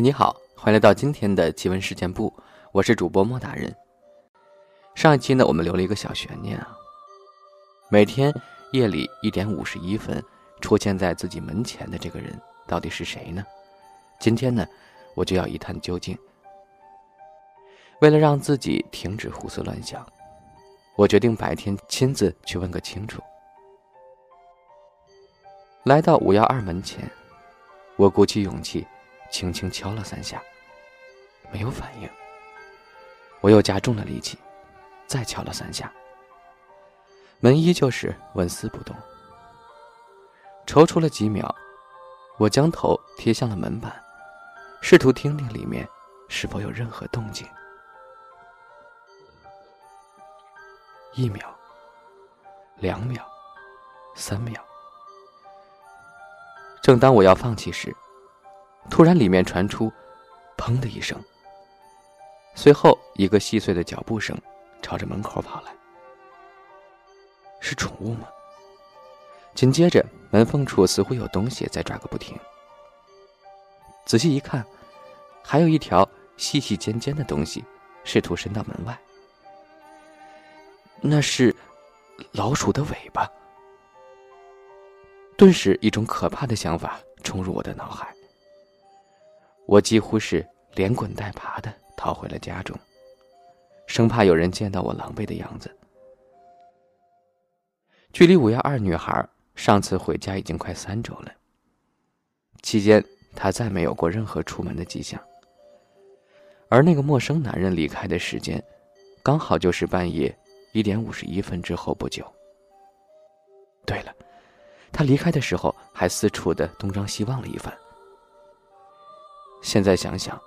你好，欢迎来到今天的奇闻事件部，我是主播莫大人。上一期呢，我们留了一个小悬念啊，每天夜里一点五十一分出现在自己门前的这个人到底是谁呢？今天呢，我就要一探究竟。为了让自己停止胡思乱想，我决定白天亲自去问个清楚。来到五幺二门前，我鼓起勇气，轻轻敲了三下，没有反应。我又加重了力气，再敲了三下，门依旧是纹丝不动。踌躇了几秒，我将头贴向了门板，试图听听里面是否有任何动静。一秒，两秒，三秒。正当我要放弃时，突然里面传出“砰”的一声，随后一个细碎的脚步声朝着门口跑来。是宠物吗？紧接着门缝处似乎有东西在抓个不停。仔细一看，还有一条细细尖尖的东西试图伸到门外。那是老鼠的尾巴。顿时，一种可怕的想法冲入我的脑海。我几乎是连滚带爬的逃回了家中，生怕有人见到我狼狈的样子。距离五幺二女孩上次回家已经快三周了，期间她再没有过任何出门的迹象。而那个陌生男人离开的时间，刚好就是半夜一点五十一分之后不久。对了。他离开的时候还四处的东张西望了一番。现在想想，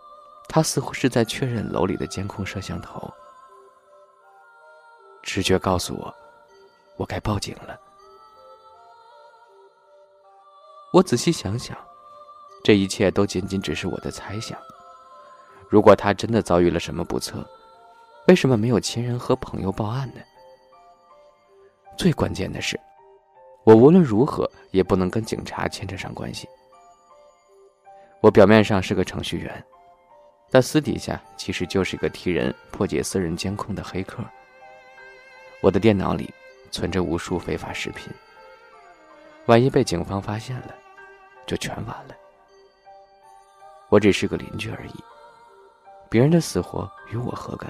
他似乎是在确认楼里的监控摄像头。直觉告诉我，我该报警了。我仔细想想，这一切都仅仅只是我的猜想。如果他真的遭遇了什么不测，为什么没有亲人和朋友报案呢？最关键的是。我无论如何也不能跟警察牵扯上关系。我表面上是个程序员，但私底下其实就是个替人破解私人监控的黑客。我的电脑里存着无数非法视频，万一被警方发现了，就全完了。我只是个邻居而已，别人的死活与我何干？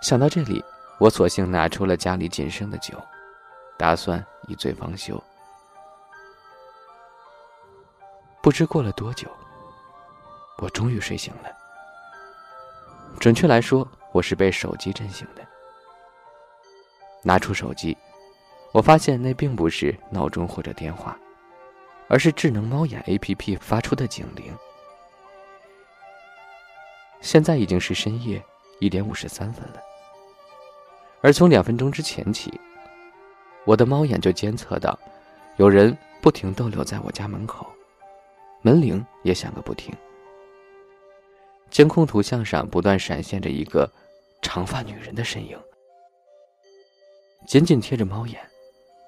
想到这里，我索性拿出了家里仅剩的酒。打算一醉方休。不知过了多久，我终于睡醒了。准确来说，我是被手机震醒的。拿出手机，我发现那并不是闹钟或者电话，而是智能猫眼 APP 发出的警铃。现在已经是深夜一点五十三分了，而从两分钟之前起。我的猫眼就监测到，有人不停逗留在我家门口，门铃也响个不停。监控图像上不断闪现着一个长发女人的身影，紧紧贴着猫眼，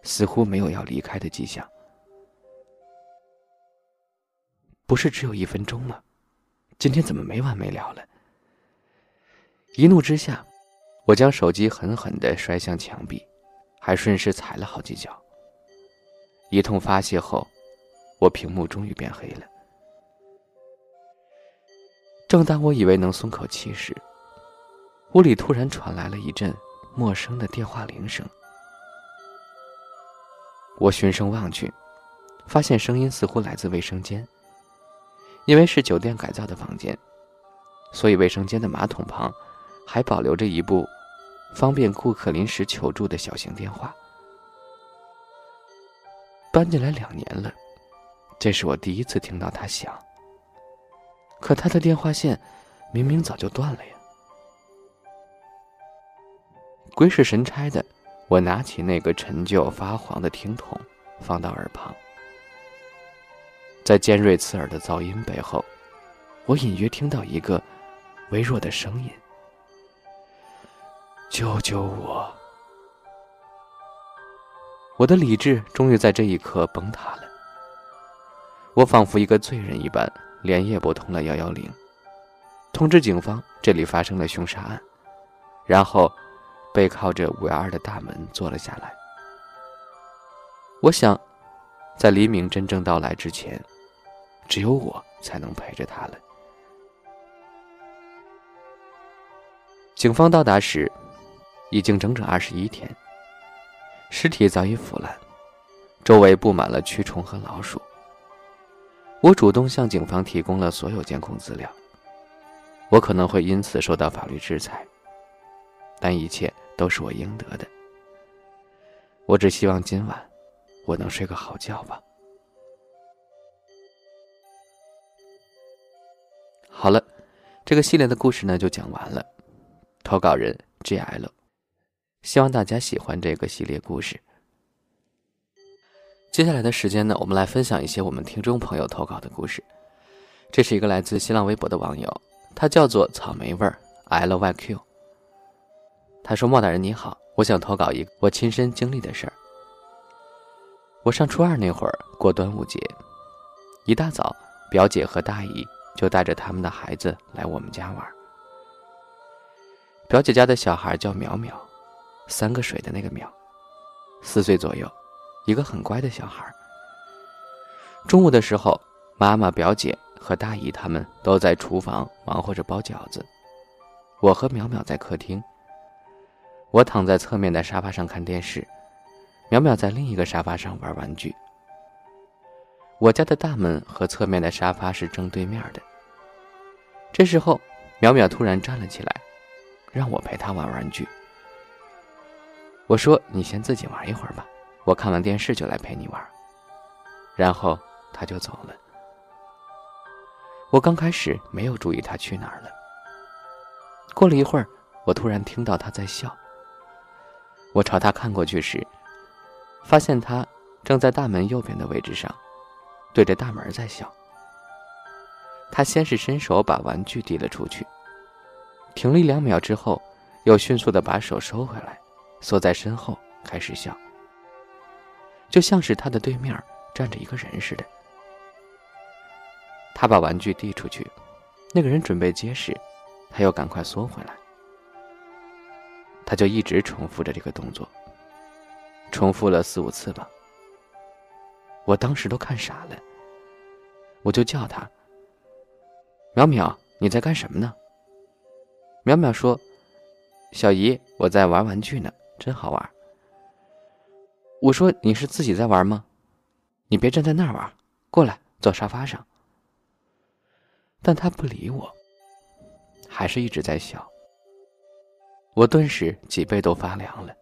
似乎没有要离开的迹象。不是只有一分钟吗？今天怎么没完没了了？一怒之下，我将手机狠狠的摔向墙壁。还顺势踩了好几脚。一通发泄后，我屏幕终于变黑了。正当我以为能松口气时，屋里突然传来了一阵陌生的电话铃声。我循声望去，发现声音似乎来自卫生间。因为是酒店改造的房间，所以卫生间的马桶旁还保留着一部。方便顾客临时求助的小型电话，搬进来两年了，这是我第一次听到他响。可他的电话线明明早就断了呀！鬼使神差的，我拿起那个陈旧发黄的听筒，放到耳旁，在尖锐刺耳的噪音背后，我隐约听到一个微弱的声音。救救我！我的理智终于在这一刻崩塌了。我仿佛一个罪人一般，连夜拨通了幺幺零，通知警方这里发生了凶杀案，然后背靠着五幺二的大门坐了下来。我想，在黎明真正到来之前，只有我才能陪着他了。警方到达时，已经整整二十一天，尸体早已腐烂，周围布满了蛆虫和老鼠。我主动向警方提供了所有监控资料，我可能会因此受到法律制裁，但一切都是我应得的。我只希望今晚我能睡个好觉吧。好了，这个系列的故事呢就讲完了。投稿人 G.L，希望大家喜欢这个系列故事。接下来的时间呢，我们来分享一些我们听众朋友投稿的故事。这是一个来自新浪微博的网友，他叫做草莓味儿 LYQ。他说：“莫大人你好，我想投稿一个我亲身经历的事儿。我上初二那会儿过端午节，一大早，表姐和大姨就带着他们的孩子来我们家玩。表姐家的小孩叫淼淼，三个水的那个淼，四岁左右。”一个很乖的小孩。中午的时候，妈妈、表姐和大姨他们都在厨房忙活着包饺子，我和淼淼在客厅。我躺在侧面的沙发上看电视，淼淼在另一个沙发上玩玩具。我家的大门和侧面的沙发是正对面的。这时候，淼淼突然站了起来，让我陪她玩玩具。我说：“你先自己玩一会儿吧。”我看完电视就来陪你玩，然后他就走了。我刚开始没有注意他去哪儿了。过了一会儿，我突然听到他在笑。我朝他看过去时，发现他正在大门右边的位置上，对着大门在笑。他先是伸手把玩具递了出去，停了一两秒之后，又迅速的把手收回来，缩在身后开始笑。就像是他的对面站着一个人似的。他把玩具递出去，那个人准备接时，他又赶快缩回来。他就一直重复着这个动作，重复了四五次吧。我当时都看傻了，我就叫他：“淼淼，你在干什么呢？”淼淼说：“小姨，我在玩玩具呢，真好玩。”我说：“你是自己在玩吗？你别站在那儿玩，过来坐沙发上。”但他不理我，还是一直在笑。我顿时脊背都发凉了，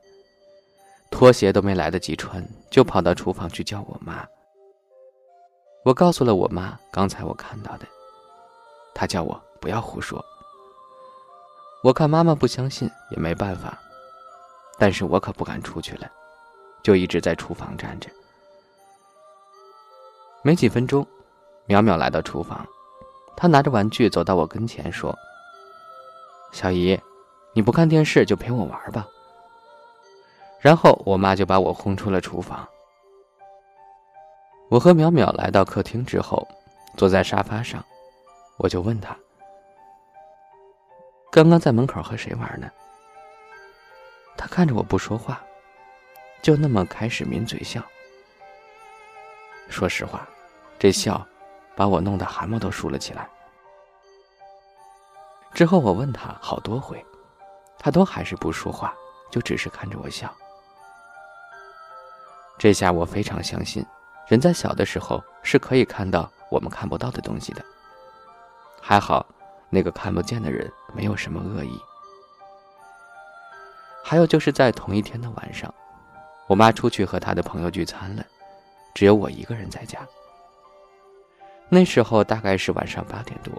拖鞋都没来得及穿，就跑到厨房去叫我妈。我告诉了我妈刚才我看到的，她叫我不要胡说。我看妈妈不相信也没办法，但是我可不敢出去了。就一直在厨房站着。没几分钟，淼淼来到厨房，她拿着玩具走到我跟前说：“小姨，你不看电视就陪我玩吧。”然后我妈就把我轰出了厨房。我和淼淼来到客厅之后，坐在沙发上，我就问她：“刚刚在门口和谁玩呢？”她看着我不说话。就那么开始抿嘴笑。说实话，这笑把我弄得汗毛都竖了起来。之后我问他好多回，他都还是不说话，就只是看着我笑。这下我非常相信，人在小的时候是可以看到我们看不到的东西的。还好，那个看不见的人没有什么恶意。还有就是在同一天的晚上。我妈出去和她的朋友聚餐了，只有我一个人在家。那时候大概是晚上八点多，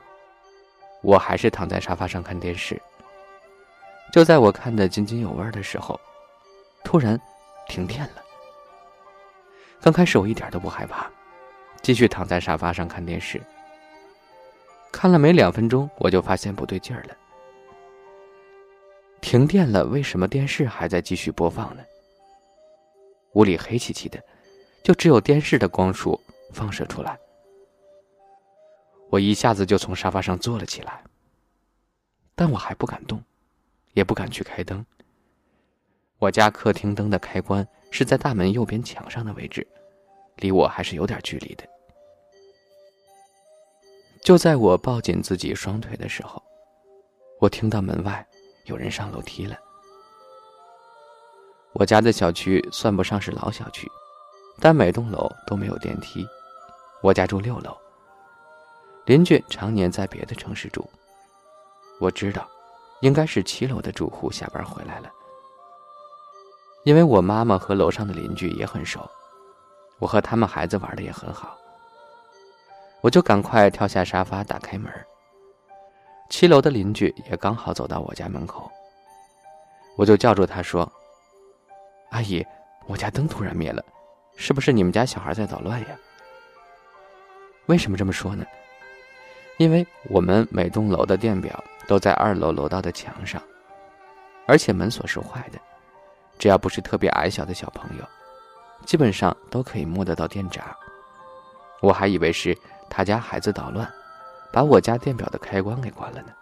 我还是躺在沙发上看电视。就在我看得津津有味的时候，突然停电了。刚开始我一点都不害怕，继续躺在沙发上看电视。看了没两分钟，我就发现不对劲儿了。停电了，为什么电视还在继续播放呢？屋里黑漆漆的，就只有电视的光束放射出来。我一下子就从沙发上坐了起来，但我还不敢动，也不敢去开灯。我家客厅灯的开关是在大门右边墙上的位置，离我还是有点距离的。就在我抱紧自己双腿的时候，我听到门外有人上楼梯了。我家的小区算不上是老小区，但每栋楼都没有电梯。我家住六楼。邻居常年在别的城市住，我知道，应该是七楼的住户下班回来了。因为我妈妈和楼上的邻居也很熟，我和他们孩子玩的也很好，我就赶快跳下沙发，打开门。七楼的邻居也刚好走到我家门口，我就叫住他说：“阿姨，我家灯突然灭了，是不是你们家小孩在捣乱呀？”为什么这么说呢？因为我们每栋楼的电表都在二楼楼道的墙上，而且门锁是坏的，只要不是特别矮小的小朋友，基本上都可以摸得到电闸。我还以为是他家孩子捣乱，把我家电表的开关给关了呢。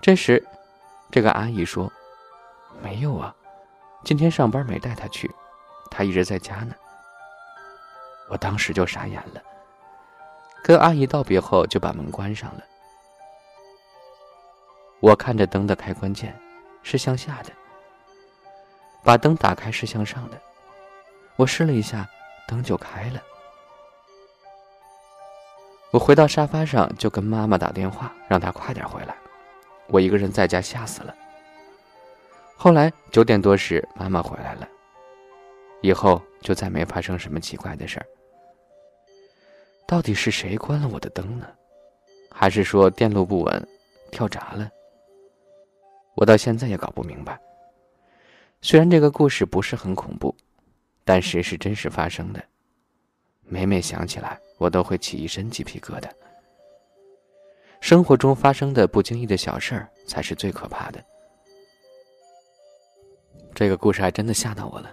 这时，这个阿姨说：“没有啊，今天上班没带他去，他一直在家呢。”我当时就傻眼了。跟阿姨道别后，就把门关上了。我看着灯的开关键是向下的，把灯打开是向上的。我试了一下，灯就开了。我回到沙发上，就跟妈妈打电话，让她快点回来。我一个人在家，吓死了。后来九点多时，妈妈回来了，以后就再没发生什么奇怪的事儿。到底是谁关了我的灯呢？还是说电路不稳，跳闸了？我到现在也搞不明白。虽然这个故事不是很恐怖，但是是真实发生的。每每想起来，我都会起一身鸡皮疙瘩。生活中发生的不经意的小事儿，才是最可怕的。这个故事还真的吓到我了。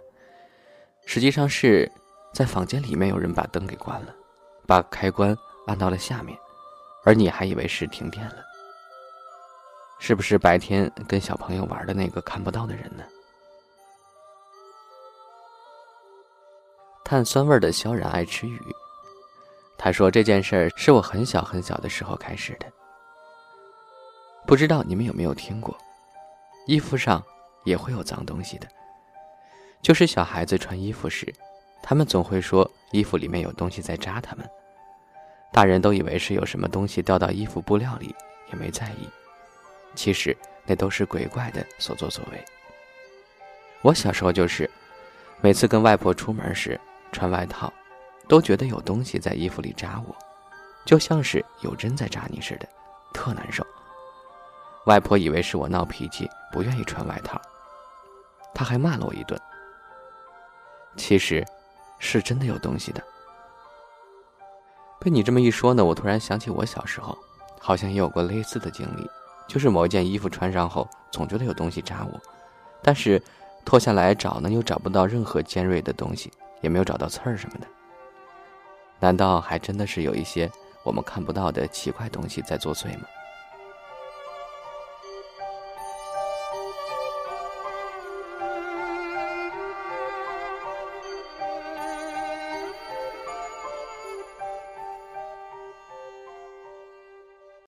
实际上是在房间里面有人把灯给关了。把开关按到了下面，而你还以为是停电了，是不是白天跟小朋友玩的那个看不到的人呢？碳酸味的萧然爱吃鱼，他说这件事儿是我很小很小的时候开始的。不知道你们有没有听过，衣服上也会有脏东西的，就是小孩子穿衣服时，他们总会说衣服里面有东西在扎他们。大人都以为是有什么东西掉到衣服布料里，也没在意。其实那都是鬼怪的所作所为。我小时候就是，每次跟外婆出门时穿外套，都觉得有东西在衣服里扎我，就像是有针在扎你似的，特难受。外婆以为是我闹脾气，不愿意穿外套，他还骂了我一顿。其实，是真的有东西的。被你这么一说呢，我突然想起我小时候，好像也有过类似的经历，就是某一件衣服穿上后，总觉得有东西扎我，但是脱下来找呢，又找不到任何尖锐的东西，也没有找到刺儿什么的。难道还真的是有一些我们看不到的奇怪东西在作祟吗？